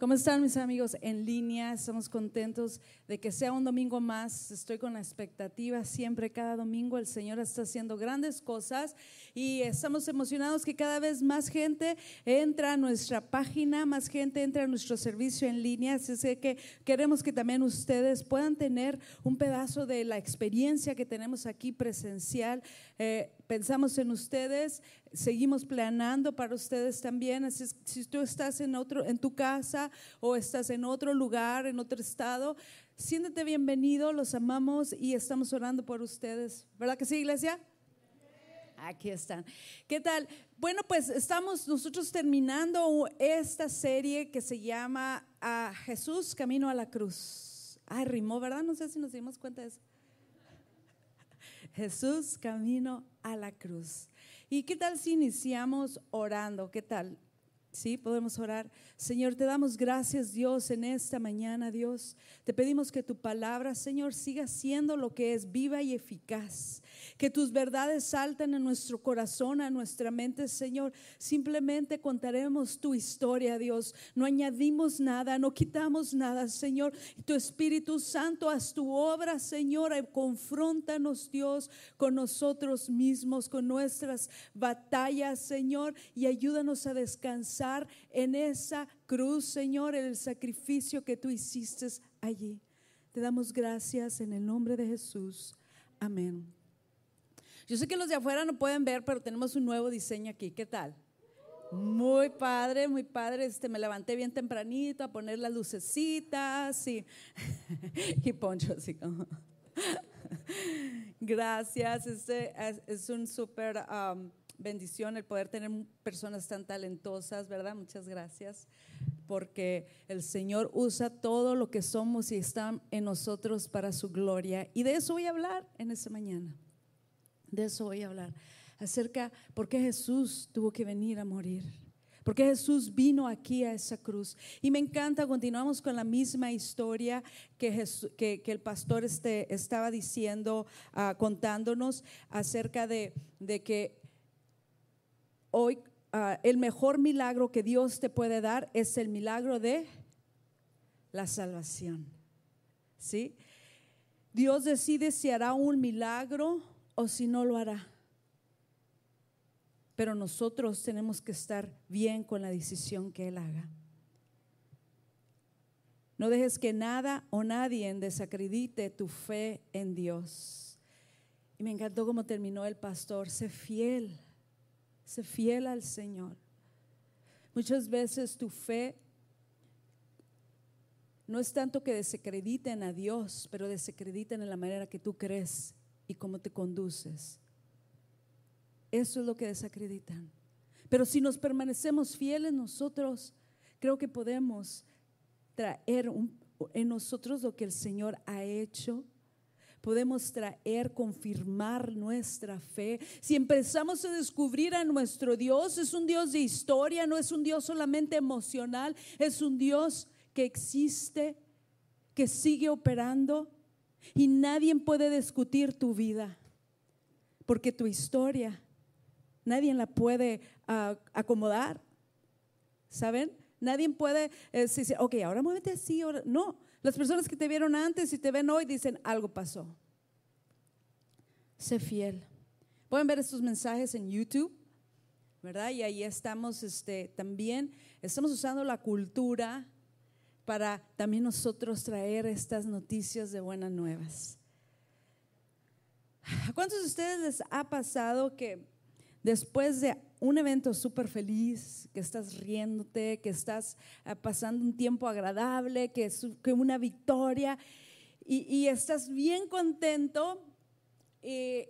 ¿Cómo están mis amigos en línea? Estamos contentos de que sea un domingo más. Estoy con la expectativa siempre, cada domingo el Señor está haciendo grandes cosas y estamos emocionados que cada vez más gente entra a nuestra página, más gente entra a nuestro servicio en línea. Así que queremos que también ustedes puedan tener un pedazo de la experiencia que tenemos aquí presencial. Eh, pensamos en ustedes, seguimos planeando para ustedes también. Así es, si tú estás en otro, en tu casa o estás en otro lugar, en otro estado, siéntete bienvenido, los amamos y estamos orando por ustedes. ¿Verdad que sí, iglesia? Aquí están. ¿Qué tal? Bueno, pues estamos nosotros terminando esta serie que se llama a Jesús Camino a la Cruz. Ay, rimó, ¿verdad? No sé si nos dimos cuenta de eso. Jesús Camino a la Cruz. ¿Y qué tal si iniciamos orando? ¿Qué tal? Sí, podemos orar. Señor, te damos gracias, Dios, en esta mañana, Dios. Te pedimos que tu palabra, Señor, siga siendo lo que es viva y eficaz. Que tus verdades salten en nuestro corazón, a nuestra mente, Señor. Simplemente contaremos tu historia, Dios. No añadimos nada, no quitamos nada, Señor. Tu Espíritu Santo, haz tu obra, Señor. Confróntanos, Dios, con nosotros mismos, con nuestras batallas, Señor, y ayúdanos a descansar en esa cruz, Señor, el sacrificio que tú hiciste allí. Te damos gracias en el nombre de Jesús. Amén. Yo sé que los de afuera no pueden ver, pero tenemos un nuevo diseño aquí. ¿Qué tal? Muy padre, muy padre. Este, me levanté bien tempranito a poner las lucecitas y, y poncho así. Gracias. Este es, un súper um, bendición el poder tener personas tan talentosas, ¿verdad? Muchas gracias, porque el Señor usa todo lo que somos y está en nosotros para su gloria. Y de eso voy a hablar en esta mañana. De eso voy a hablar. Acerca por qué Jesús tuvo que venir a morir. Porque Jesús vino aquí a esa cruz. Y me encanta, continuamos con la misma historia que, que, el pastor este, estaba diciendo, ah, contándonos acerca de, de que hoy ah, el mejor milagro que Dios te puede dar es el milagro de la salvación. ¿Sí? Dios decide si hará un milagro o si no lo hará. Pero nosotros tenemos que estar bien con la decisión que Él haga. No dejes que nada o nadie desacredite tu fe en Dios. Y me encantó cómo terminó el pastor. Sé fiel Sé fiel al Señor. Muchas veces tu fe no es tanto que desacrediten a Dios, pero desacrediten en la manera que tú crees y cómo te conduces. Eso es lo que desacreditan. Pero si nos permanecemos fieles nosotros, creo que podemos traer en nosotros lo que el Señor ha hecho podemos traer, confirmar nuestra fe. Si empezamos a descubrir a nuestro Dios, es un Dios de historia, no es un Dios solamente emocional, es un Dios que existe, que sigue operando y nadie puede discutir tu vida, porque tu historia nadie la puede ah, acomodar. ¿Saben? Nadie puede eh, decir, ok, ahora muévete así, ahora. no. Las personas que te vieron antes y te ven hoy dicen, algo pasó. Sé fiel. Pueden ver estos mensajes en YouTube, ¿verdad? Y ahí estamos este, también, estamos usando la cultura para también nosotros traer estas noticias de buenas nuevas. ¿A cuántos de ustedes les ha pasado que después de un evento súper feliz, que estás riéndote, que estás ah, pasando un tiempo agradable, que es una victoria, y, estás bien contento, y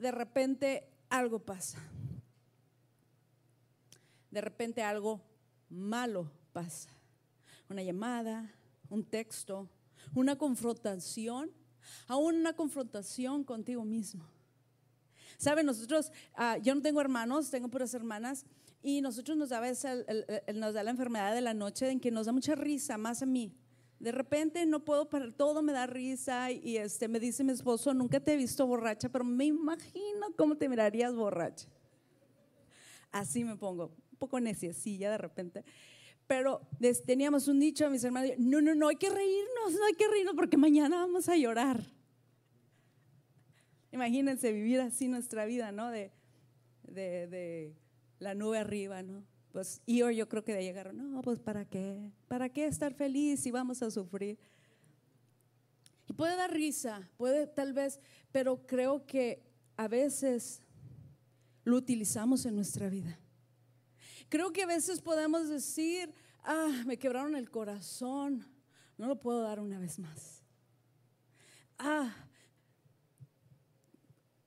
de repente algo pasa. De repente algo malo pasa. Una llamada, un texto, una confrontación, aún una confrontación contigo mismo. Saben, nosotros, ah, yo no tengo hermanos, tengo puras hermanas, y nosotros nos da, nos da la enfermedad de la noche en que nos da mucha risa, más a mí. De repente no puedo parar, todo me da risa y este, me dice mi esposo, nunca te he visto borracha, pero me imagino cómo te mirarías borracha. Así me pongo, un poco neciecilla de repente. Pero teníamos un dicho, mis hermanos, no, no, no hay que reírnos, no hay que reírnos porque mañana vamos a llorar. Imagínense vivir así nuestra vida, ¿no? De, de, la nube arriba, ¿no? Pues y yo creo que de llegar, no, pues ¿para qué? ¿Para qué estar feliz si vamos a sufrir? Y puede dar risa, puede tal vez, pero creo que a veces lo utilizamos en nuestra vida. Creo que a veces podemos decir, ah, me quebraron el corazón, no lo puedo dar una vez más. Ah,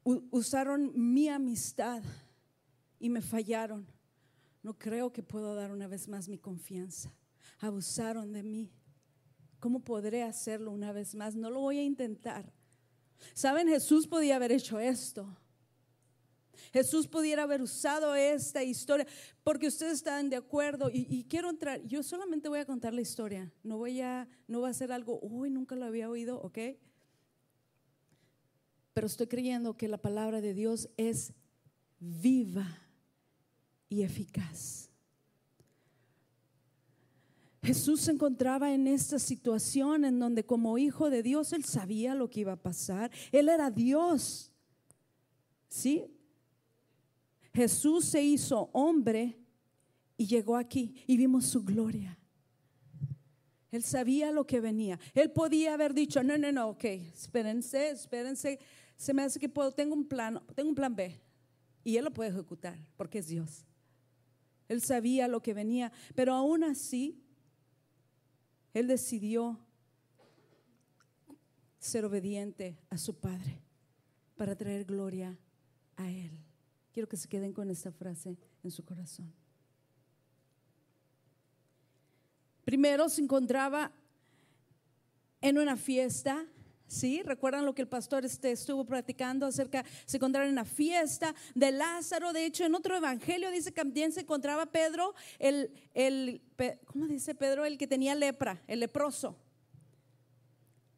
usaron mi amistad y me fallaron. No creo que puedo dar una vez más mi confianza. Abusaron de mí. ¿Cómo podré hacerlo una vez más? No lo voy a intentar. Saben, Jesús podía haber hecho esto. Jesús pudiera haber usado esta historia, porque ustedes están de acuerdo y, quiero entrar, yo solamente voy a contar la historia, no voy a, no va a ser algo, uy, nunca lo había oído, ¿ok? Pero estoy creyendo que la palabra de Dios es viva y eficaz. Jesús se encontraba en esta situación en donde como hijo de Dios él sabía lo que iba a pasar. Él era Dios. ¿Sí? Jesús se hizo hombre y llegó aquí y vimos su gloria. Él sabía lo que venía. Él podía haber dicho, no, no, no, ok, espérense, espérense. Se me hace que puedo, tengo un plan, tengo un plan B. Y él lo puede ejecutar porque es Dios. Él sabía lo que venía, pero aún así, él decidió ser obediente a su Padre para traer gloria a Él. Quiero que se queden con esta frase en su corazón. Primero se encontraba en una fiesta, ¿sí? ¿Recuerdan lo que el pastor este estuvo platicando acerca? Se encontraba en una fiesta de Lázaro. De hecho, en otro evangelio dice que también se encontraba Pedro, el, el ¿cómo dice Pedro? El que tenía lepra, el leproso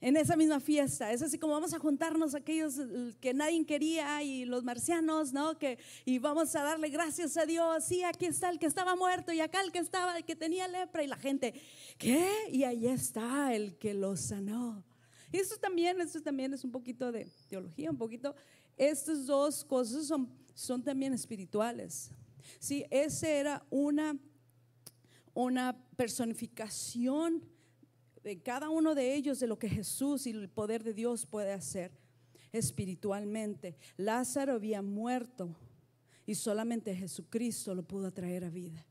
en esa misma fiesta. Es así como vamos a juntarnos aquellos que nadie quería y los marcianos, ¿no? Que, y vamos a darle gracias a Dios. Sí, aquí está el que estaba muerto y acá el que estaba, el que tenía lepra y la gente, ¿qué? Y ahí está el que lo sanó. Y esto también, esto también es un poquito de teología, un poquito. Estas dos cosas son, son también espirituales. Sí, esa era una, una personificación de cada uno de ellos de lo que Jesús y el poder de Dios puede hacer espiritualmente. Lázaro había muerto y solamente Jesucristo lo pudo traer a vida.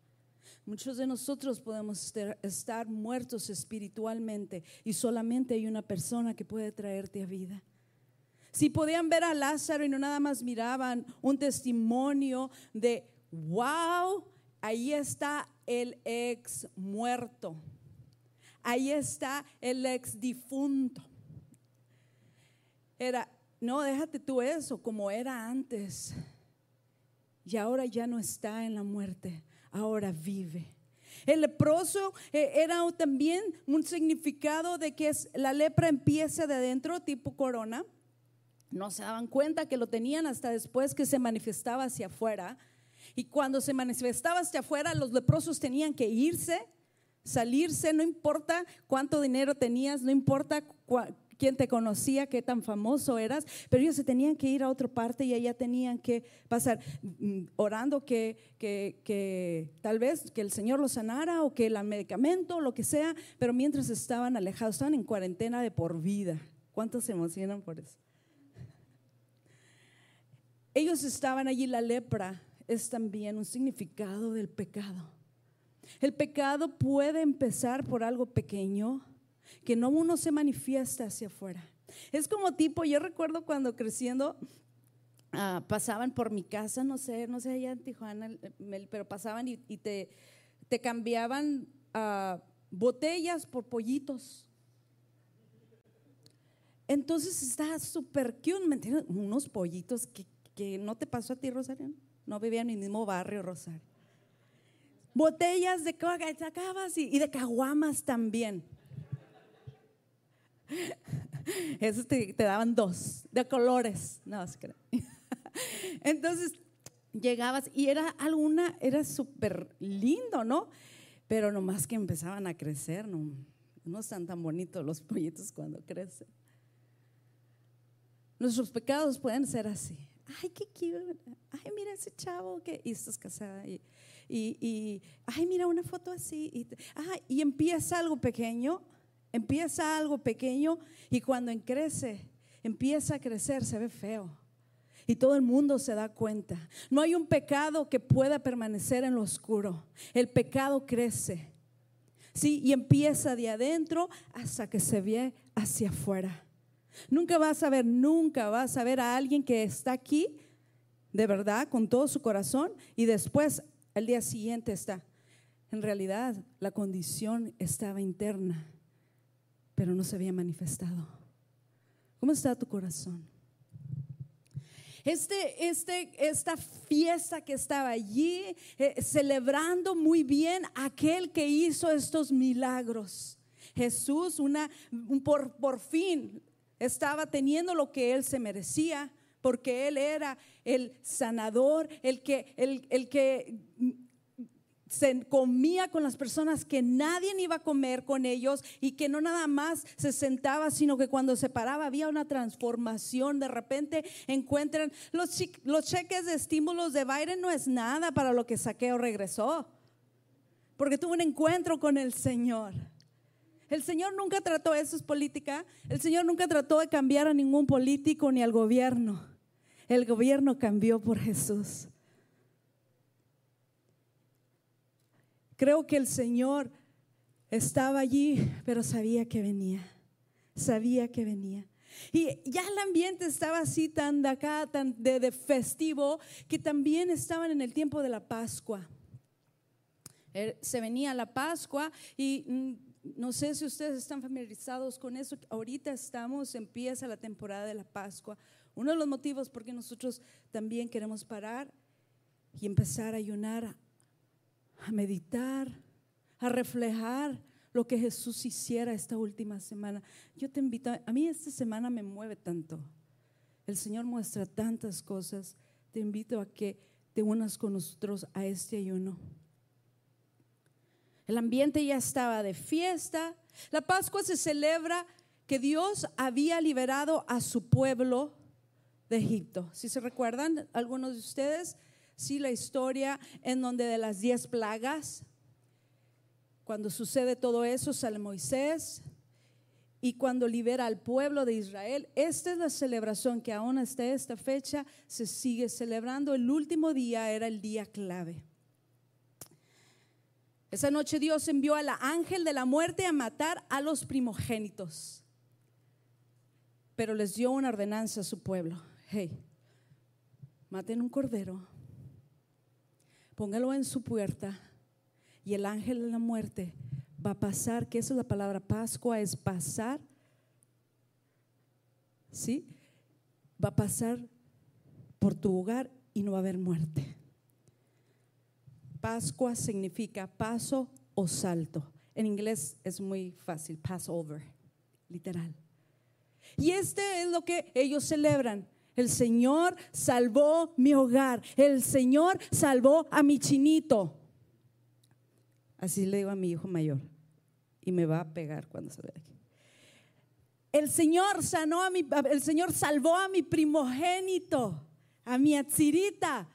Muchos de nosotros podemos estar muertos espiritualmente y solamente hay una persona que puede traerte a vida. Si podían ver a Lázaro y no nada más miraban un testimonio de, wow, ahí está el ex muerto ahí está el ex difunto. Era, no, déjate tú eso, como era antes. Y ahora ya no está en la muerte, ahora vive. El leproso eh, era también un significado de que la lepra empieza de adentro, tipo corona. No se daban cuenta que lo tenían hasta después que se manifestaba hacia afuera. Y cuando se manifestaba hacia afuera, los leprosos tenían que irse salirse, no importa cuánto dinero tenías, no importa quién te conocía, qué tan famoso eras, pero ellos se tenían que ir a otra parte y allá tenían que pasar mm, orando que, que, tal vez que el Señor los sanara o que el medicamento, lo que sea, pero mientras estaban alejados, estaban en cuarentena de por vida. ¿Cuántos se emocionan por eso? Ellos estaban allí, la lepra es también un significado del pecado. El pecado puede empezar por algo pequeño que no uno se manifiesta hacia afuera. Es como tipo, yo recuerdo cuando creciendo ah, pasaban por mi casa, no sé, no sé allá en Tijuana, pero pasaban y, te, cambiaban ah, botellas por pollitos. Entonces está súper cute, ¿me entiendes? Unos pollitos que, no te pasó a ti, Rosario. No vivían en el mismo barrio, Rosario botellas de coca y, y de caguamas también. Esos te, daban dos, de colores. No, Entonces llegabas y era alguna, era súper lindo, ¿no? Pero nomás que empezaban a crecer, no, no están tan bonitos los pollitos cuando crecen. Nuestros pecados pueden ser así. Ay, qué cute. Ay, mira ese chavo que y estás casada. Y, y, ay, mira una foto así. Y, y empieza algo pequeño, empieza algo pequeño y cuando crece, empieza a crecer, se ve feo. Y todo el mundo se da cuenta. No hay un pecado que pueda permanecer en lo oscuro. El pecado crece. Sí, y empieza de adentro hasta que se ve hacia afuera. Nunca vas a ver, nunca vas a ver a alguien que está aquí de verdad con todo su corazón y después el día siguiente está. En realidad la condición estaba interna, pero no se había manifestado. ¿Cómo está tu corazón? Este, este, esta fiesta que estaba allí, eh, celebrando muy bien aquel que hizo estos milagros. Jesús, una, por, por fin, estaba teniendo lo que él se merecía, porque él era el sanador, el que, el, el que se comía con las personas que nadie iba a comer con ellos y que no nada más se sentaba, sino que cuando se paraba había una transformación. De repente encuentran los, cheques de estímulos de Biden no es nada para lo que Saqueo regresó, porque tuvo un encuentro con el Señor. El Señor nunca trató, eso es política, el Señor nunca trató de cambiar a ningún político ni al gobierno. El gobierno cambió por Jesús. Creo que el Señor estaba allí, pero sabía que venía. Sabía que venía. Y ya el ambiente estaba así tan de acá, tan de, de, festivo, que también estaban en el tiempo de la Pascua. Er, se venía la Pascua y mm, no sé si ustedes están familiarizados con eso. Ahorita estamos, empieza la temporada de la Pascua. Uno de los motivos por qué nosotros también queremos parar y empezar a ayunar, a meditar, a reflejar lo que Jesús hiciera esta última semana. Yo te invito, a mí esta semana me mueve tanto. El Señor muestra tantas cosas. Te invito a que te unas con nosotros a este ayuno. El ambiente ya estaba de fiesta. La Pascua se celebra que Dios había liberado a su pueblo de Egipto. Si se recuerdan algunos de ustedes, sí, la historia en donde de las diez plagas, cuando sucede todo eso, sale Moisés y cuando libera al pueblo de Israel. Esta es la celebración que aún hasta esta fecha se sigue celebrando. El último día era el día clave. Esa noche Dios envió al ángel de la muerte a matar a los primogénitos. Pero les dio una ordenanza a su pueblo. Hey, maten un cordero, póngalo en su puerta y el ángel de la muerte va a pasar, que esa es la palabra Pascua, es pasar. ¿Sí? Va a pasar por tu hogar y no va a haber muerte. Pascua significa paso o salto. En inglés es muy fácil, Passover, literal. Y este es lo que ellos celebran. El Señor salvó mi hogar. El Señor salvó a mi chinito. Así le digo a mi hijo mayor. Y me va a pegar cuando se aquí. El Señor sanó a mi, el Señor salvó a mi primogénito, a mi atzirita,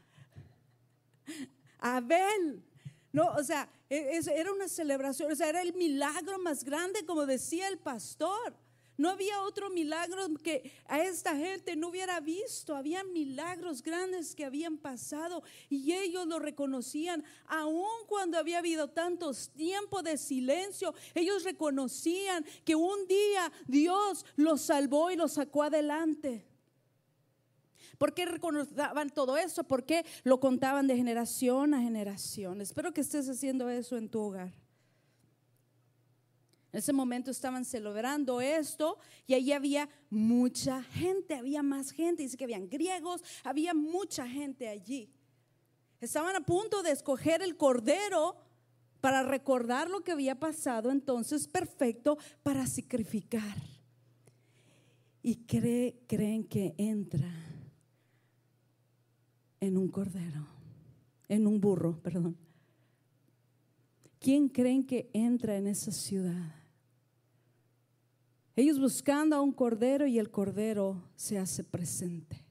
Abel. No, o sea, e, era una celebración, o sea, era el milagro más grande, como decía el pastor. No había otro milagro que a esta gente no hubiera visto. Había milagros grandes que habían pasado y ellos lo reconocían. Aun cuando había habido tantos tiempos de silencio, ellos reconocían que un día Dios los salvó y los sacó adelante. ¿Por qué reconocían todo eso? ¿Por qué lo contaban de generación a generación? Espero que estés haciendo eso en tu hogar. En ese momento estaban celebrando esto y allí había mucha gente, había más gente, dice que habían griegos, había mucha gente allí. Estaban a punto de escoger el cordero para recordar lo que había pasado, entonces perfecto para sacrificar. Y creen que entra en un cordero, en un burro, perdón. ¿quién creen que entra en esa ciudad? Ellos buscando a un cordero y el cordero se hace presente.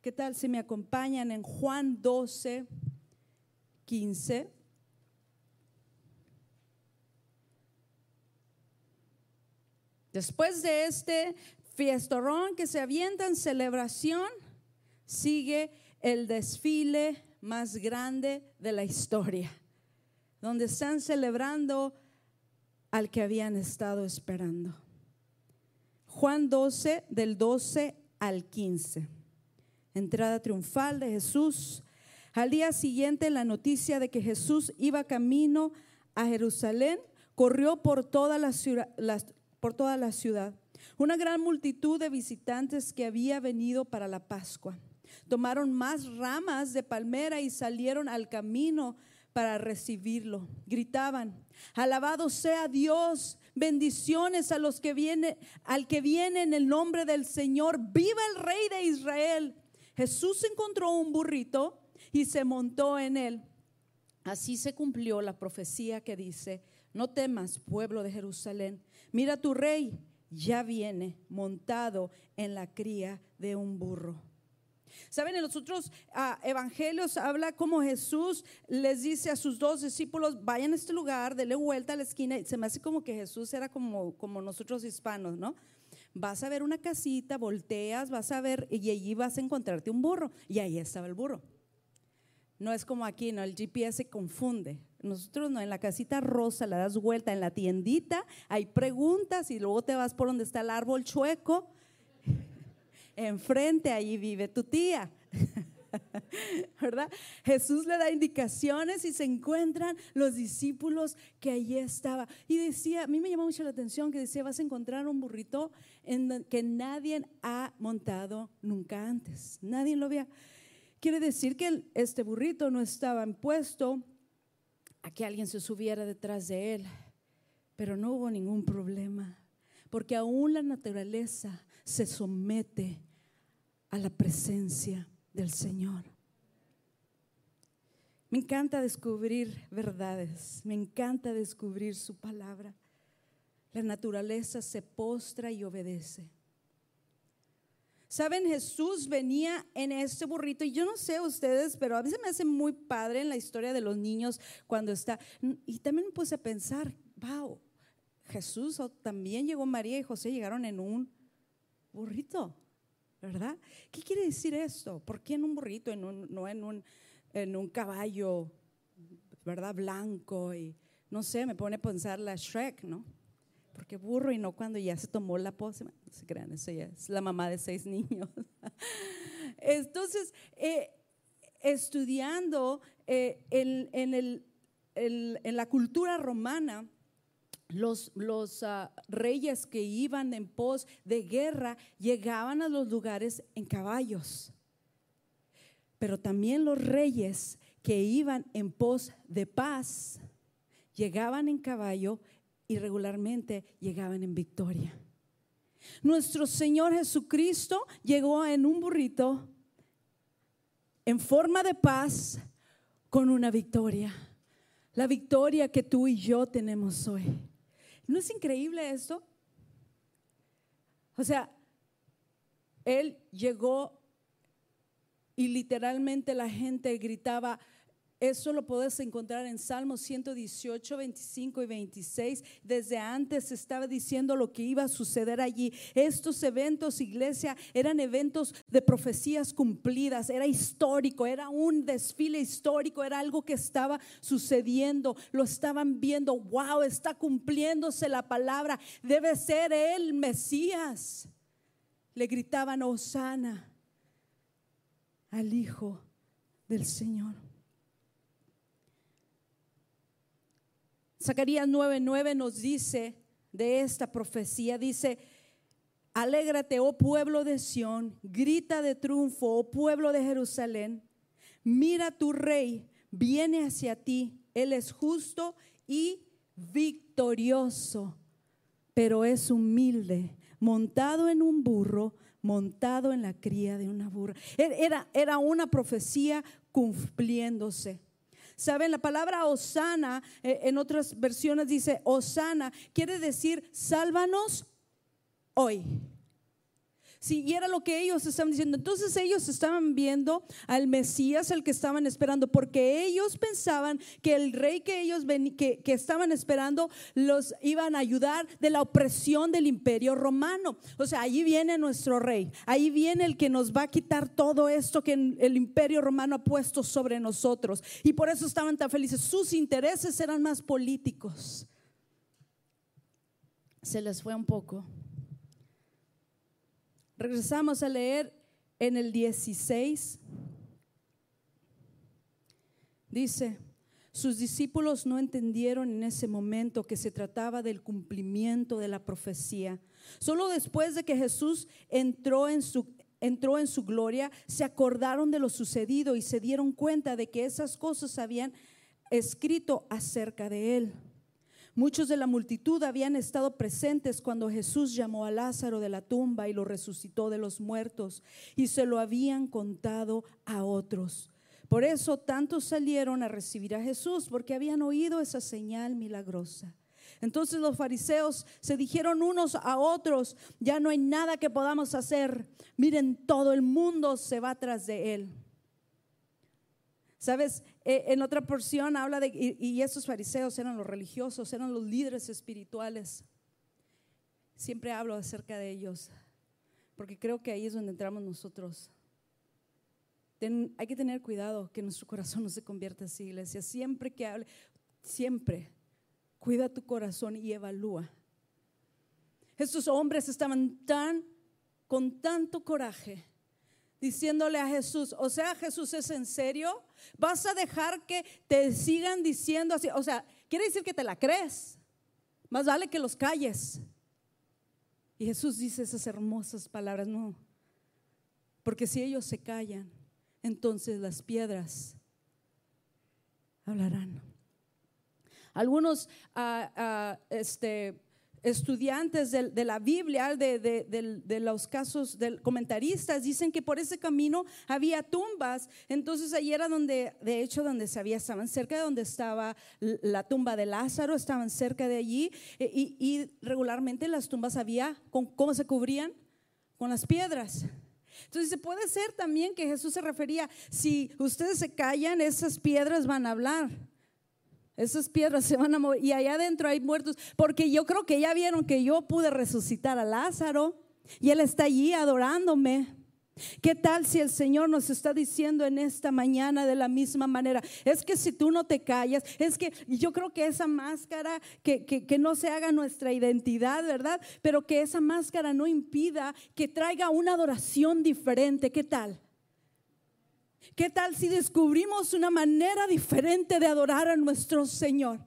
¿Qué tal si me acompañan en Juan 12, 15? Después de este fiestorón que se avienta en celebración, sigue el desfile más grande de la historia, donde están celebrando al que habían estado esperando. Juan 12, del 12 al 15. Entrada triunfal de Jesús. Al día siguiente, la noticia de que Jesús iba camino a Jerusalén corrió por toda la ciudad. por toda la ciudad. Una gran multitud de visitantes que había venido para la Pascua. Tomaron más ramas de palmera y salieron al camino para recibirlo. Gritaban, alabado sea Dios, bendiciones a los que vienen, al que viene en el nombre del Señor. Viva el Rey de Israel. Jesús encontró un burrito y se montó en él. Así se cumplió la profecía que dice, no temas, pueblo de Jerusalén, mira tu rey, ya viene montado en la cría de un burro. Saben, en los otros ah, evangelios habla como Jesús les dice a sus dos discípulos, vayan a este lugar, denle vuelta a la esquina. Y se me hace como que Jesús era como, como nosotros hispanos, ¿no? vas a ver una casita, volteas, vas a ver y allí vas a encontrarte un burro. Y ahí estaba el burro. No es como aquí, no, el GPS se confunde. Nosotros no, en la casita rosa la das vuelta, en la tiendita hay preguntas y luego te vas por donde está el árbol chueco. Enfrente, allí vive tu tía. ¿verdad? Jesús le da indicaciones y se encuentran los discípulos que allí estaba. Y decía, a mí me llamó mucho la atención que decía, vas a encontrar un burrito en que nadie ha montado nunca antes. Nadie lo había. Quiere decir que este burrito no estaba impuesto a que alguien se subiera detrás de él, pero no hubo ningún problema, porque aún la naturaleza se somete a la presencia del Señor. Me encanta descubrir verdades, me encanta descubrir su palabra. La naturaleza se postra y obedece. Saben, Jesús venía en este burrito y yo no sé ustedes, pero a veces me hace muy padre en la historia de los niños cuando está. Y también me puse a pensar, wow, Jesús también llegó María y José llegaron en un burrito. ¿Verdad? ¿Qué quiere decir esto? ¿Por qué en un burrito, en un, no en un, en un caballo, ¿verdad? Blanco y no sé, me pone a pensar la Shrek, ¿no? Porque burro y no cuando ya se tomó la pose, no se crean, eso ya es la mamá de seis niños. Entonces, eh, estudiando eh, en, el, en la cultura romana, los, ah, reyes que iban en pos de guerra llegaban a los lugares en caballos. Pero también los reyes que iban en pos de paz llegaban en caballo y regularmente llegaban en victoria. Nuestro Señor Jesucristo llegó en un burrito en forma de paz con una victoria. La victoria que tú y yo tenemos hoy. ¿No es increíble esto? O sea, él llegó y literalmente la gente gritaba, eso lo puedes encontrar en Salmos 118, 25 y 26. Desde antes estaba diciendo lo que iba a suceder allí. Estos eventos, iglesia, eran eventos de profecías cumplidas. Era histórico, era un desfile histórico, era algo que estaba sucediendo. Lo estaban viendo. Wow, está cumpliéndose la palabra. Debe ser el Mesías. Le gritaban, Osana al Hijo del Señor. Zacarías 9:9 nos dice de esta profecía, dice, alégrate, oh pueblo de Sión, grita de triunfo, oh pueblo de Jerusalén, mira tu rey, viene hacia ti, él es justo y victorioso, pero es humilde, montado en un burro, montado en la cría de una burra. Era, era una profecía cumpliéndose. Saben, la palabra Osana, eh, en otras versiones dice Osana, quiere decir sálvanos hoy. Sí, y era lo que ellos estaban diciendo. Entonces ellos estaban viendo al Mesías, el que estaban esperando, porque ellos pensaban que el rey que ellos que, estaban esperando los iban a ayudar de la opresión del imperio romano. O sea, ahí viene nuestro rey, ahí viene el que nos va a quitar todo esto que el imperio romano ha puesto sobre nosotros. Y por eso estaban tan felices. Sus intereses eran más políticos. Se les fue un poco. Regresamos a leer en el 16. Dice, sus discípulos no entendieron en ese momento que se trataba del cumplimiento de la profecía. Solo después de que Jesús entró en su entró en su gloria, se acordaron de lo sucedido y se dieron cuenta de que esas cosas habían escrito acerca de él. Muchos de la multitud habían estado presentes cuando Jesús llamó a Lázaro de la tumba y lo resucitó de los muertos y se lo habían contado a otros. Por eso tantos salieron a recibir a Jesús porque habían oído esa señal milagrosa. Entonces los fariseos se dijeron unos a otros, ya no hay nada que podamos hacer. Miren, todo el mundo se va tras de él. Sabes, eh, en otra porción habla de, y, y esos fariseos eran los religiosos, eran los líderes espirituales. Siempre hablo acerca de ellos, porque creo que ahí es donde entramos nosotros. hay que tener cuidado que nuestro corazón no se convierta así, iglesia. Siempre que hable, siempre cuida tu corazón y evalúa. Estos hombres estaban tan, con tanto coraje, diciéndole a Jesús, o sea, Jesús es en serio, vas a dejar que te sigan diciendo así, o sea, quiere decir que te la crees, más vale que los calles. Y Jesús dice esas hermosas palabras, no, porque si ellos se callan, entonces las piedras hablarán. Algunos ah, ah, este, estudiantes de, la Biblia, de, los casos de comentaristas, dicen que por ese camino había tumbas. Entonces allí era donde, de hecho, donde se había, estaban cerca de donde estaba la tumba de Lázaro, estaban cerca de allí. E, y, regularmente las tumbas había, ¿cómo se cubrían? Con las piedras. Entonces puede ser también que Jesús se refería, si ustedes se callan, esas piedras van a hablar. Esas piedras se van a mover y allá adentro hay muertos, porque yo creo que ya vieron que yo pude resucitar a Lázaro y él está allí adorándome. ¿Qué tal si el Señor nos está diciendo en esta mañana de la misma manera? Es que si tú no te callas, es que yo creo que esa máscara, que, que, no se haga nuestra identidad, ¿verdad? Pero que esa máscara no impida que traiga una adoración diferente. ¿Qué tal? ¿Qué tal si descubrimos una manera diferente de adorar a nuestro Señor?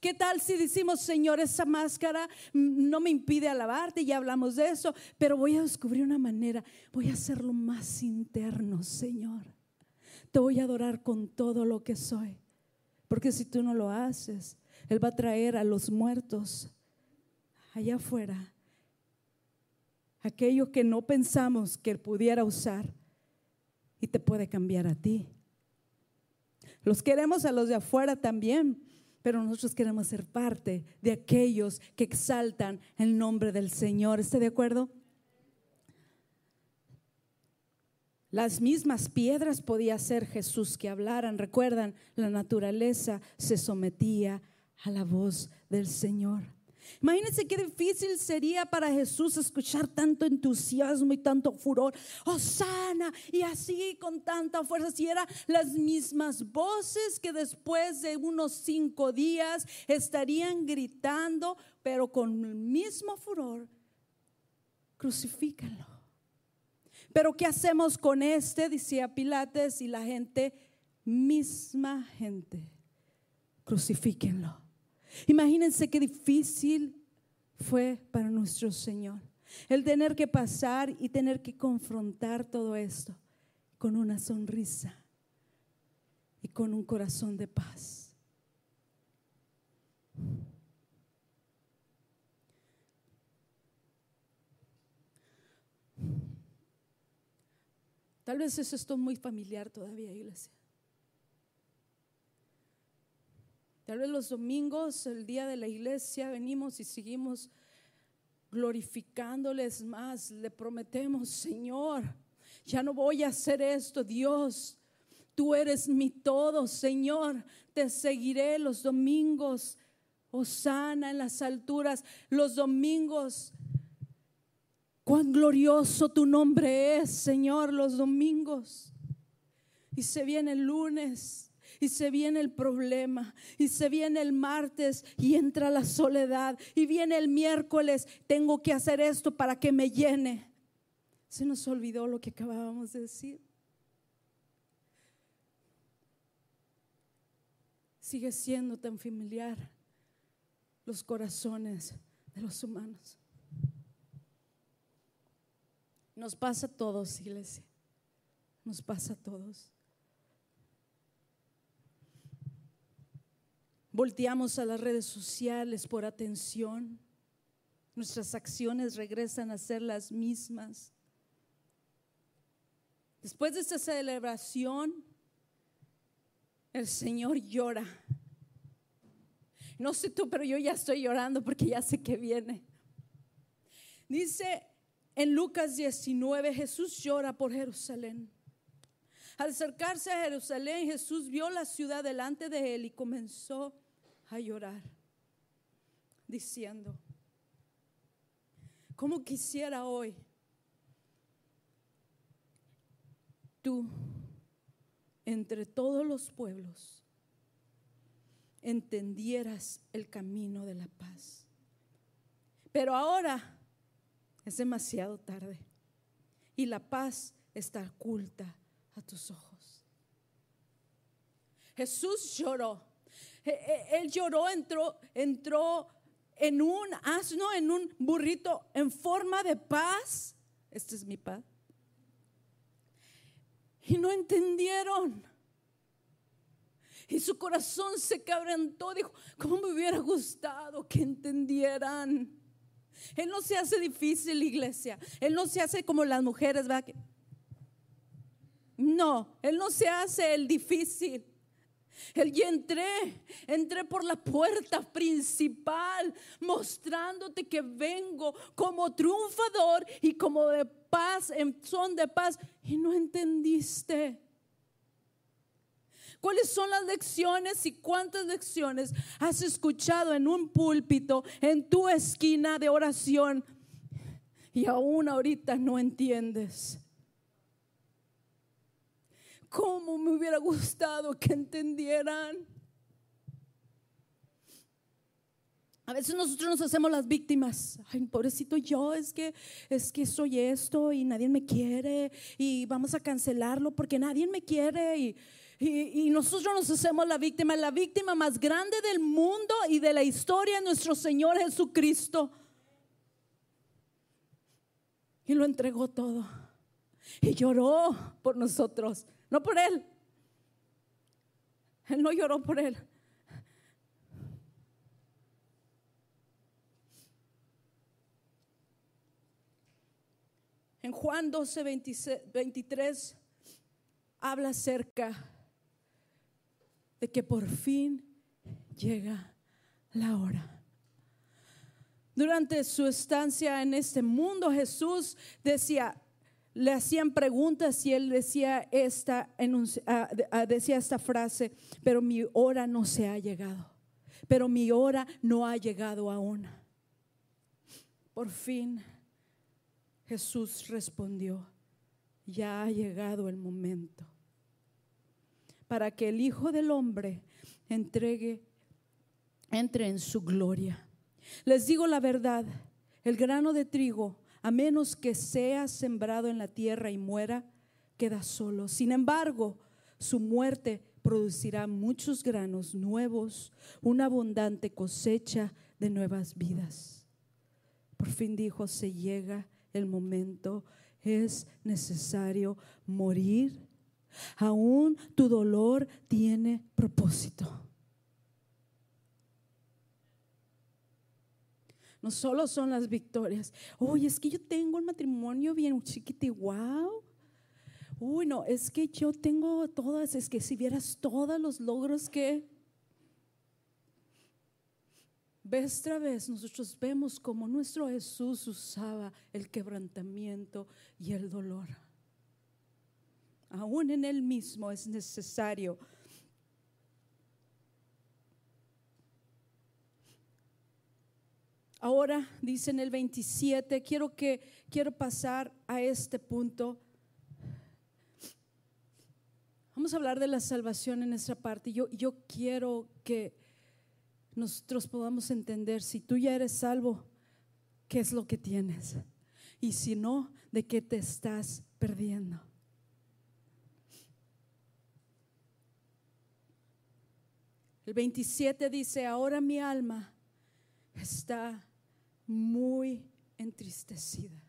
¿Qué tal si decimos, Señor, esa máscara no me impide alabarte? Ya hablamos de eso, pero voy a descubrir una manera, voy a hacerlo más interno, Señor. Te voy a adorar con todo lo que soy. Porque si tú no lo haces, Él va a traer a los muertos allá afuera aquello que no pensamos que Él pudiera usar y te puede cambiar a ti. Los queremos a los de afuera también, pero nosotros queremos ser parte de aquellos que exaltan el nombre del Señor. ¿Está de acuerdo? Las mismas piedras podía ser Jesús que hablaran. Recuerdan, la naturaleza se sometía a la voz del Señor. Imagínense qué difícil sería para Jesús escuchar tanto entusiasmo y tanto furor. Osana, y así con tanta fuerza. Si eran las mismas voces que después de unos cinco días estarían gritando, pero con el mismo furor, crucifícalo. Pero ¿qué hacemos con este? Decía Pilates y la gente, misma gente, crucifíquenlo. Imagínense qué difícil fue para nuestro Señor el tener que pasar y tener que confrontar todo esto con una sonrisa y con un corazón de paz. Tal vez eso es muy familiar todavía, iglesia. Tal vez los domingos, el día de la iglesia, venimos y seguimos glorificándoles más. Le prometemos, Señor, ya no voy a hacer esto, Dios. Tú eres mi todo, Señor. Te seguiré los domingos. Osana en las alturas, los domingos. Cuán glorioso tu nombre es, Señor, los domingos. Y se viene el lunes y se viene el problema y se viene el martes y entra la soledad y viene el miércoles, tengo que hacer esto para que me llene. Se nos olvidó lo que acabábamos de decir. Sigue siendo tan familiar los corazones de los humanos. Nos pasa a todos, iglesia. Nos pasa a todos. Volteamos a las redes sociales por atención. Nuestras acciones regresan a ser las mismas. Después de esta celebración, el Señor llora. No sé tú, pero yo ya estoy llorando porque ya sé que viene. Dice en Lucas 19, Jesús llora por Jerusalén. Al acercarse a Jerusalén, Jesús vio la ciudad delante de él y comenzó a llorar, diciendo, ¿cómo quisiera hoy tú entre todos los pueblos entendieras el camino de la paz? Pero ahora es demasiado tarde y la paz está oculta a tus ojos. Jesús lloró él lloró, entró, entró en un asno, en un burrito en forma de paz. Esta es mi paz. Y no entendieron. Y su corazón se quebrantó. Dijo, ¿cómo me hubiera gustado que entendieran? Él no se hace difícil, iglesia. Él no se hace como las mujeres. No, Él no se hace el difícil. El y entré, entré por la puerta principal, mostrándote que vengo como triunfador y como de paz, en son de paz, y no entendiste. ¿Cuáles son las lecciones y cuántas lecciones has escuchado en un púlpito, en tu esquina de oración? Y aún ahorita no entiendes. ¿Cómo me hubiera gustado que entendieran? A veces nosotros nos hacemos las víctimas. Ay, pobrecito yo, es que es que soy esto y nadie me quiere y vamos a cancelarlo porque nadie me quiere y, y, nosotros nos hacemos la víctima, la víctima más grande del mundo y de la historia de nuestro Señor Jesucristo. Y lo entregó todo. Y lloró por nosotros no por él. Él no lloró por él. En Juan 12, 23 habla acerca de que por fin llega la hora. Durante su estancia en este mundo, Jesús decía, le hacían preguntas y él decía esta, ah, ah, decía esta frase, pero mi hora no se ha llegado, pero mi hora no ha llegado aún. Por fin Jesús respondió, ya ha llegado el momento para que el Hijo del Hombre entregue, entre en su gloria. Les digo la verdad, el grano de trigo a menos que sea sembrado en la tierra y muera, queda solo. Sin embargo, su muerte producirá muchos granos nuevos, una abundante cosecha de nuevas vidas. Por fin dijo, se llega el momento, es necesario morir. Aún tu dolor tiene propósito. No solo son las victorias. Oye, es que yo tengo el matrimonio bien chiquito, wow. Uy, no, es que yo tengo todas, es que si vieras todos los logros que... vez tras vez nosotros vemos como nuestro Jesús usaba el quebrantamiento y el dolor. Aún en él mismo es necesario Ahora dice en el 27, quiero que quiero pasar a este punto. Vamos a hablar de la salvación en esta parte. Yo, yo quiero que nosotros podamos entender si tú ya eres salvo, qué es lo que tienes. Y si no, de qué te estás perdiendo. El 27 dice, ahora mi alma está muy entristecida.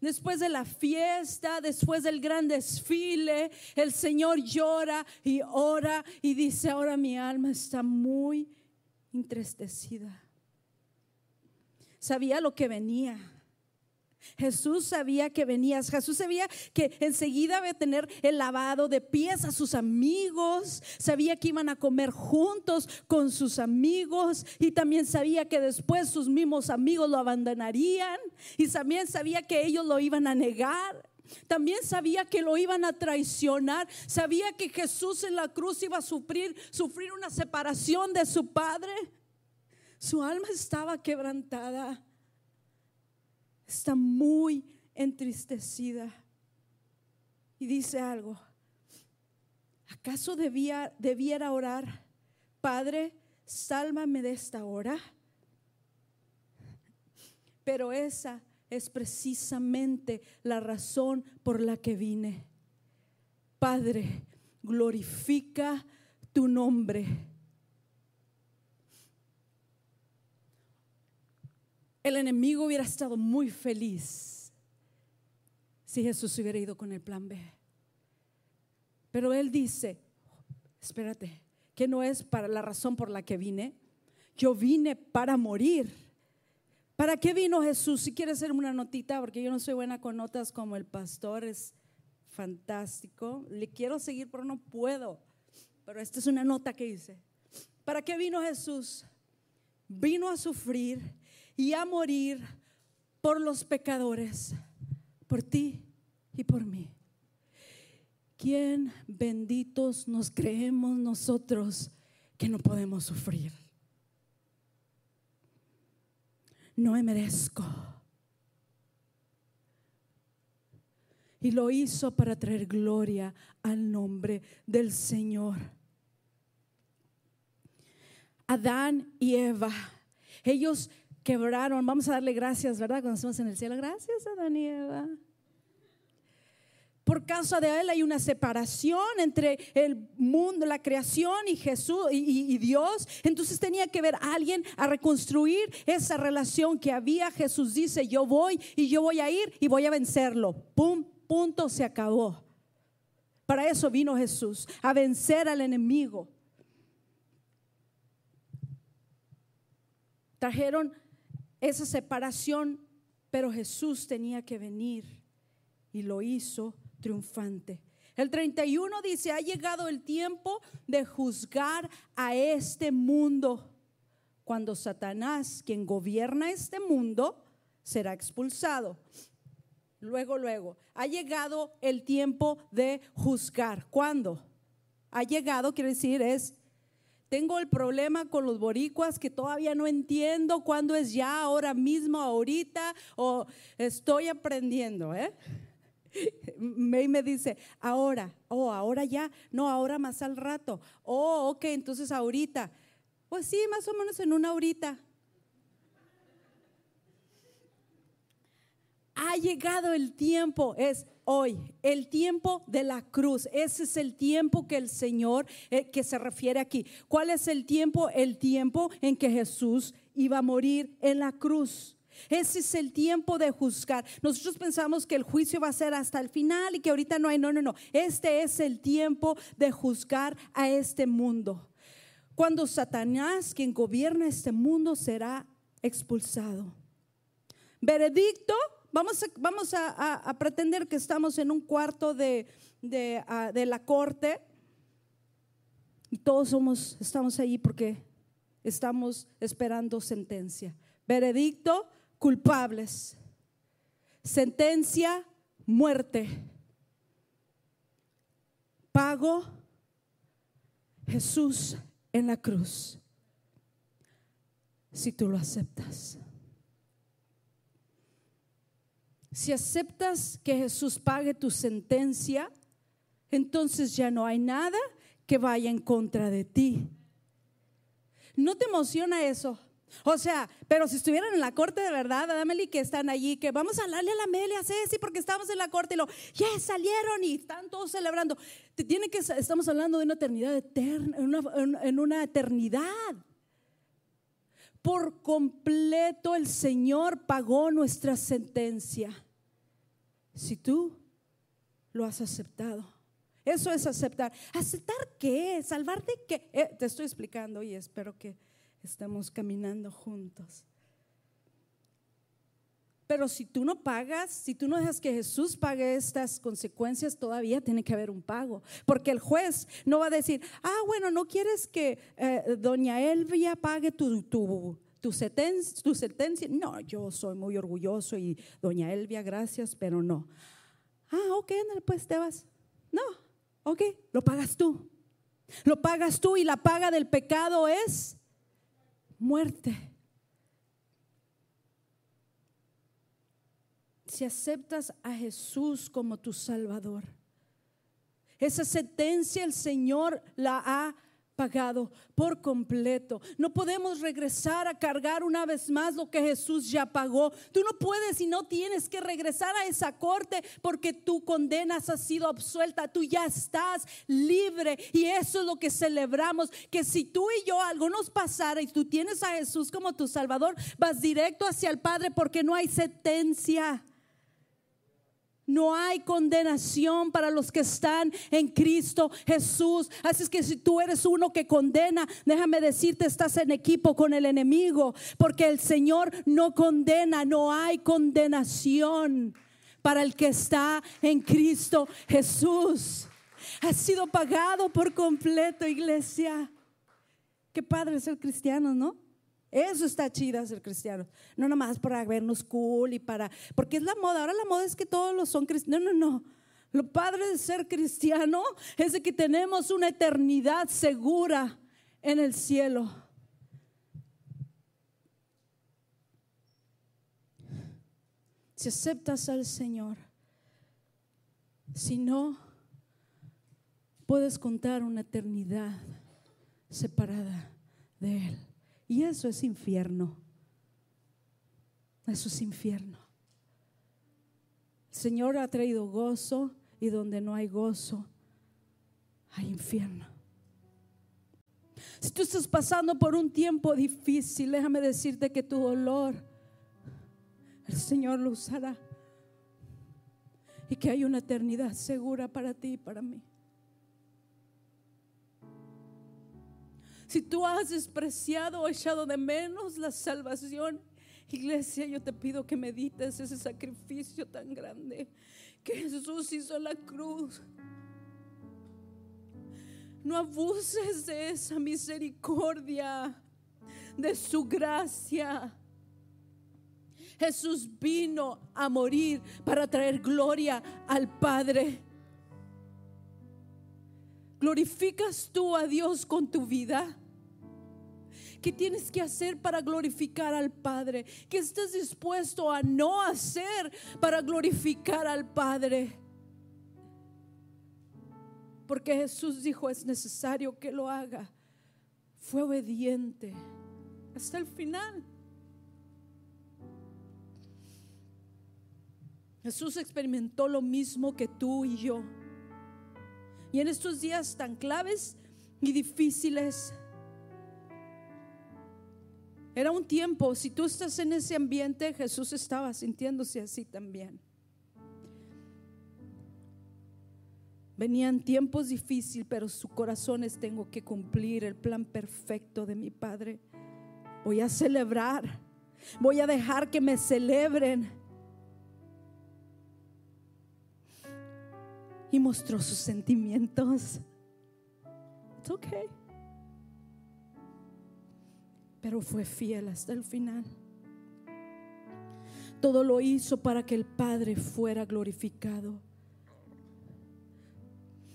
Después de la fiesta, después del gran desfile, el Señor llora y ora y dice, ahora mi alma está muy entristecida. Sabía lo que venía Jesús sabía que venías. Jesús sabía que enseguida iba a tener el lavado de pies a sus amigos. Sabía que iban a comer juntos con sus amigos. Y también sabía que después sus mismos amigos lo abandonarían. Y también sabía que ellos lo iban a negar. También sabía que lo iban a traicionar. Sabía que Jesús en la cruz iba a sufrir, sufrir una separación de su Padre. Su alma estaba quebrantada está muy entristecida. Y dice algo, ¿acaso debía, debiera orar, Padre, sálvame de esta hora? Pero esa es precisamente la razón por la que vine. Padre, glorifica tu nombre el enemigo hubiera estado muy feliz si Jesús hubiera ido con el plan B. Pero él dice, espérate, que no es para la razón por la que vine. Yo vine para morir. ¿Para qué vino Jesús? Si quiere hacer una notita, porque yo no soy buena con notas como el pastor, es fantástico. Le quiero seguir, pero no puedo. Pero esta es una nota que hice. ¿Para qué vino Jesús? Vino a sufrir y a morir por los pecadores, por ti y por mí. ¿Quién benditos nos creemos nosotros que no podemos sufrir? No me merezco. Y lo hizo para traer gloria al nombre del Señor. Adán y Eva, ellos quebraron. Vamos a darle gracias, ¿verdad? Cuando estamos en el cielo. Gracias a Daniela. Por causa de él hay una separación entre el mundo, la creación y Jesús y, Dios. Entonces tenía que ver a alguien a reconstruir esa relación que había. Jesús dice, yo voy y yo voy a ir y voy a vencerlo. Pum, punto, se acabó. Para eso vino Jesús, a vencer al enemigo. Trajeron esa separación, pero Jesús tenía que venir y lo hizo triunfante. El 31 dice, ha llegado el tiempo de juzgar a este mundo. Cuando Satanás, quien gobierna este mundo, será expulsado. Luego, luego, ha llegado el tiempo de juzgar. ¿Cuándo? Ha llegado, quiere decir, es tengo el problema con los boricuas que todavía no entiendo cuándo es ya, ahora mismo, ahorita, o estoy aprendiendo, ¿eh? May me dice, ahora, oh, ahora ya, no, ahora más al rato, oh, ok, entonces ahorita. Pues sí, más o menos en una horita. Ha llegado el tiempo, es hoy, el tiempo de la cruz. Ese es el tiempo que el Señor, eh, que se refiere aquí. ¿Cuál es el tiempo? El tiempo en que Jesús iba a morir en la cruz. Ese es el tiempo de juzgar. Nosotros pensamos que el juicio va a ser hasta el final y que ahorita no hay. No, no, no. Este es el tiempo de juzgar a este mundo. Cuando Satanás, quien gobierna este mundo, será expulsado. Veredicto Vamos, a, pretender que estamos en un cuarto de, la corte y todos somos, estamos ahí porque estamos esperando sentencia. Veredicto, culpables. Sentencia, muerte. Pago, Jesús en la cruz. Si tú lo aceptas. Si aceptas que Jesús pague tu sentencia, entonces ya no hay nada que vaya en contra de ti. ¿No te emociona eso? O sea, pero si estuvieran en la corte de verdad, Adameli, que están allí, que vamos a hablarle a la Amelia, Ceci, porque estamos en la corte y lo, ya salieron y están todos celebrando. Te tiene que, estamos hablando de una eternidad eterna, en una, en una eternidad. Por completo el Señor pagó nuestra sentencia. Si tú lo has aceptado. Eso es aceptar. ¿Aceptar qué? ¿Salvar de qué? Eh, te estoy explicando y espero que estemos caminando juntos. Pero si tú no pagas, si tú no dejas que Jesús pague estas consecuencias, todavía tiene que haber un pago. Porque el juez no va a decir, ah, bueno, no quieres que eh, doña Elvia pague tu, tu, tu, sentencia, tu sentencia. No, yo soy muy orgulloso y doña Elvia, gracias, pero no. Ah, ok, pues te vas. No, ok, lo pagas tú. Lo pagas tú y la paga del pecado es muerte. Si aceptas a Jesús como tu Salvador, esa sentencia el Señor la ha pagado por completo. No podemos regresar a cargar una vez más lo que Jesús ya pagó. Tú no puedes y no tienes que regresar a esa corte porque tu condenas ha sido absuelta. Tú ya estás libre y eso es lo que celebramos. Que si tú y yo algo nos pasara y tú tienes a Jesús como tu Salvador, vas directo hacia el Padre porque no hay sentencia. No hay condenación para los que están en Cristo Jesús. Así es que si tú eres uno que condena, déjame decirte, estás en equipo con el enemigo, porque el Señor no condena, no hay condenación para el que está en Cristo Jesús. Ha sido pagado por completo, iglesia. Qué padre ser cristiano, ¿no? Eso está chida ser cristiano. No nomás para vernos cool y para. Porque es la moda. Ahora la moda es que todos los son cristianos. No, no, no. Lo padre de ser cristiano es de que tenemos una eternidad segura en el cielo. Si aceptas al Señor, si no, puedes contar una eternidad separada de Él. Y eso es infierno. Eso es infierno. El Señor ha traído gozo y donde no hay gozo, hay infierno. Si tú estás pasando por un tiempo difícil, déjame decirte que tu dolor, el Señor lo usará. Y que hay una eternidad segura para ti y para mí. Si tú has despreciado o echado de menos la salvación, iglesia, yo te pido que medites ese sacrificio tan grande que Jesús hizo en la cruz. No abuses de esa misericordia, de su gracia. Jesús vino a morir para traer gloria al Padre. ¿Glorificas tú a Dios con tu vida? ¿Qué tienes que hacer para glorificar al Padre? ¿Qué estás dispuesto a no hacer para glorificar al Padre? Porque Jesús dijo es necesario que lo haga. Fue obediente hasta el final. Jesús experimentó lo mismo que tú y yo. Y en estos días tan claves y difíciles, era un tiempo, si tú estás en ese ambiente, Jesús estaba sintiéndose así también. Venían tiempos difíciles, pero su corazón es tengo que cumplir el plan perfecto de mi Padre. Voy a celebrar, voy a dejar que me celebren. Y mostró sus sentimientos. It's okay. pero fue fiel hasta el final. Todo lo hizo para que el Padre fuera glorificado.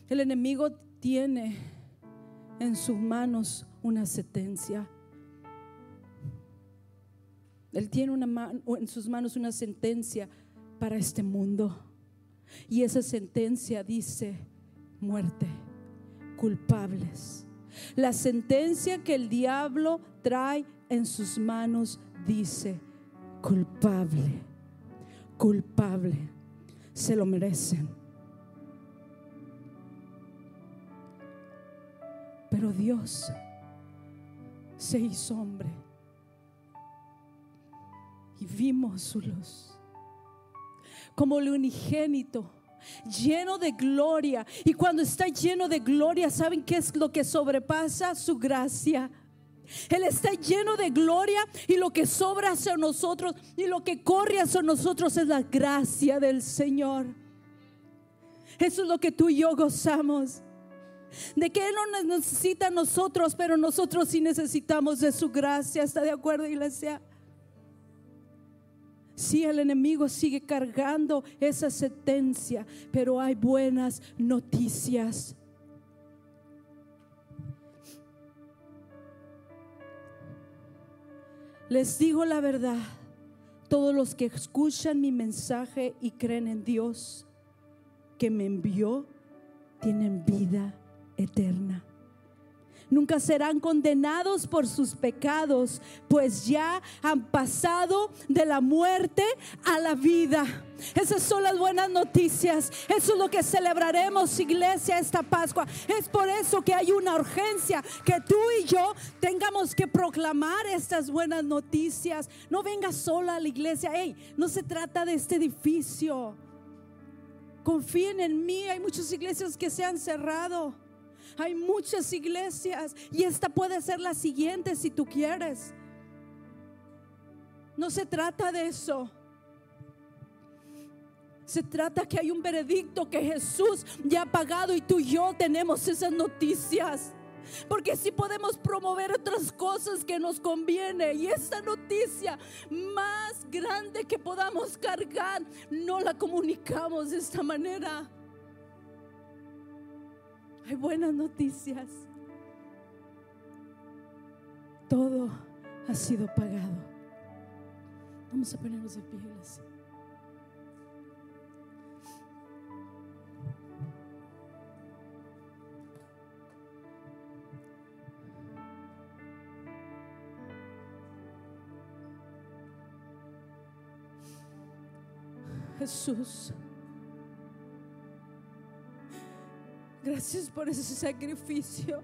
El enemigo tiene en sus manos una sentencia. Él tiene una en sus manos una sentencia para este mundo. Y esa sentencia dice muerte, culpables. La sentencia que el diablo trae en sus manos dice culpable, culpable. Se lo merecen. Pero Dios se hizo hombre y vimos su luz como el unigénito lleno de gloria. Y cuando está lleno de gloria, ¿saben qué es lo que sobrepasa? Su gracia. Él está lleno de gloria y lo que sobra hacia nosotros y lo que corre hacia nosotros es la gracia del Señor. Eso es lo que tú y yo gozamos. De que Él no necesita a nosotros, pero nosotros sí necesitamos de su gracia. ¿Está de acuerdo, iglesia? Si el enemigo sigue cargando esa sentencia, pero hay buenas noticias. Les digo la verdad, todos los que escuchan mi mensaje y creen en Dios que me envió, tienen vida eterna nunca serán condenados por sus pecados, pues ya han pasado de la muerte a la vida. Esas son las buenas noticias. Eso es lo que celebraremos, iglesia, esta Pascua. Es por eso que hay una urgencia que tú y yo tengamos que proclamar estas buenas noticias. No vengas sola a la iglesia. No se trata de este edificio. Confíen en mí. Hay muchas iglesias que se han cerrado. Hay muchas iglesias y esta puede ser la siguiente si tú quieres. No se trata de eso. Se trata que hay un veredicto que Jesús ya ha pagado y tú y yo tenemos esas noticias. Porque si podemos promover otras cosas que nos conviene y esta noticia más grande que podamos cargar, no la comunicamos de esta manera. Hay buenas noticias. Todo ha sido pagado. Vamos a ponernos de pie, Jesús. Gracias por ese sacrificio.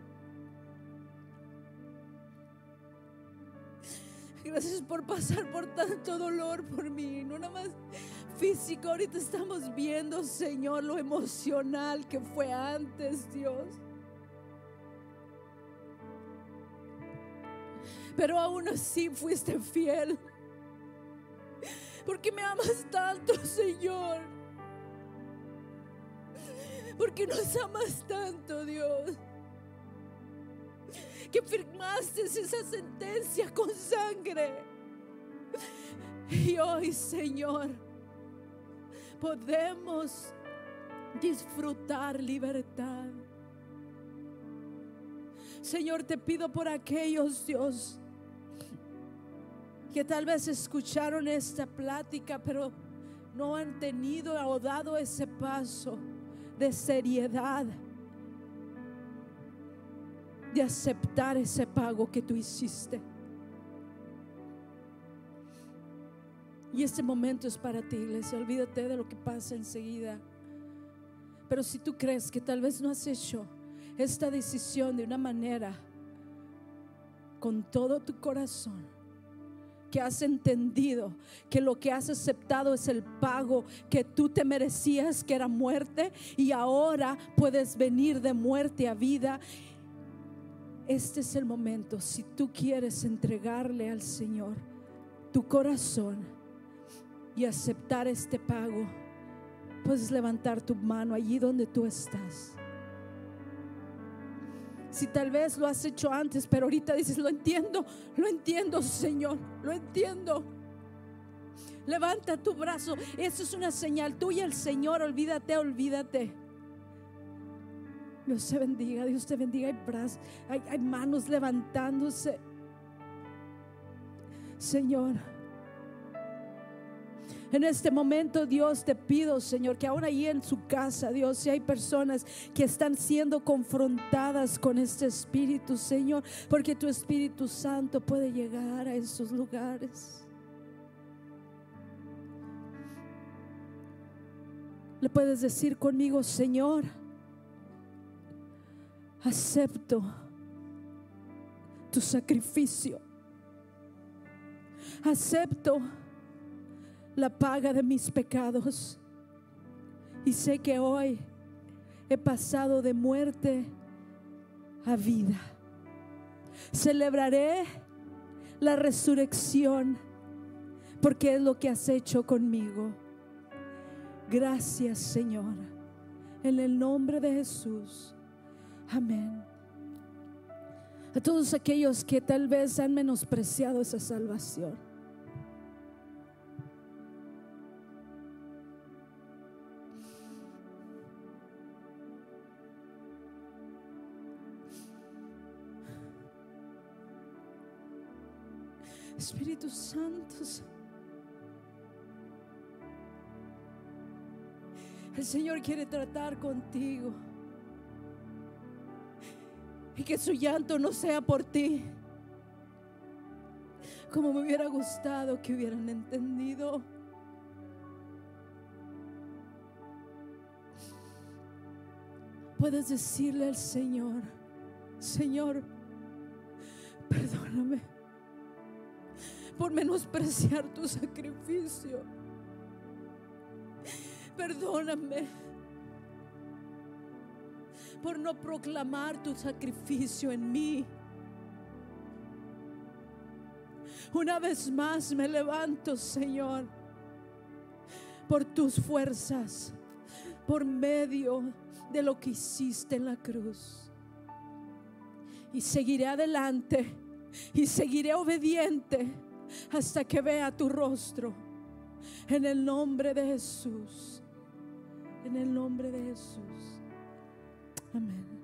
Gracias por pasar por tanto dolor por mí. No nada más físico. Ahorita estamos viendo, Señor, lo emocional que fue antes, Dios. Pero aún así fuiste fiel. Porque me amas tanto, Señor porque nos amas tanto, Dios. Que firmaste esa sentencia con sangre. Y hoy, Señor, podemos disfrutar libertad. Señor, te pido por aquellos, Dios, que tal vez escucharon esta plática, pero no han tenido o dado ese paso de seriedad de aceptar ese pago que tú hiciste. Y este momento es para ti, iglesia. Olvídate de lo que pasa enseguida. Pero si tú crees que tal vez no has hecho esta decisión de una manera con todo tu corazón, que has entendido que lo que has aceptado es el pago que tú te merecías, que era muerte, y ahora puedes venir de muerte a vida. Este es el momento, si tú quieres entregarle al Señor tu corazón y aceptar este pago, puedes levantar tu mano allí donde tú estás. Si tal vez lo has hecho antes, pero ahorita dices, lo entiendo, lo entiendo, Señor, lo entiendo. Levanta tu brazo. Eso es una señal tuya, el Señor. Olvídate, olvídate. Dios te bendiga, Dios te bendiga. Hay, brazos, hay, hay manos levantándose. Señor. En este momento, Dios, te pido, Señor, que aún ahí en su casa, Dios, si hay personas que están siendo confrontadas con este espíritu, Señor, porque tu Espíritu Santo puede llegar a esos lugares. Le puedes decir conmigo, Señor, acepto tu sacrificio. Acepto la paga de mis pecados. Y sé que hoy he pasado de muerte a vida. Celebraré la resurrección porque es lo que has hecho conmigo. Gracias Señor. En el nombre de Jesús. Amén. A todos aquellos que tal vez han menospreciado esa salvación. Espíritu Santo. El Señor quiere tratar contigo. Y que su llanto no sea por ti. Como me hubiera gustado que hubieran entendido. Puedes decirle al Señor, Señor, perdóname por menospreciar tu sacrificio. Perdóname por no proclamar tu sacrificio en mí. Una vez más me levanto, Señor, por tus fuerzas, por medio de lo que hiciste en la cruz. Y seguiré adelante y seguiré obediente hasta que vea tu rostro. En el nombre de Jesús. En el nombre de Jesús. Amén.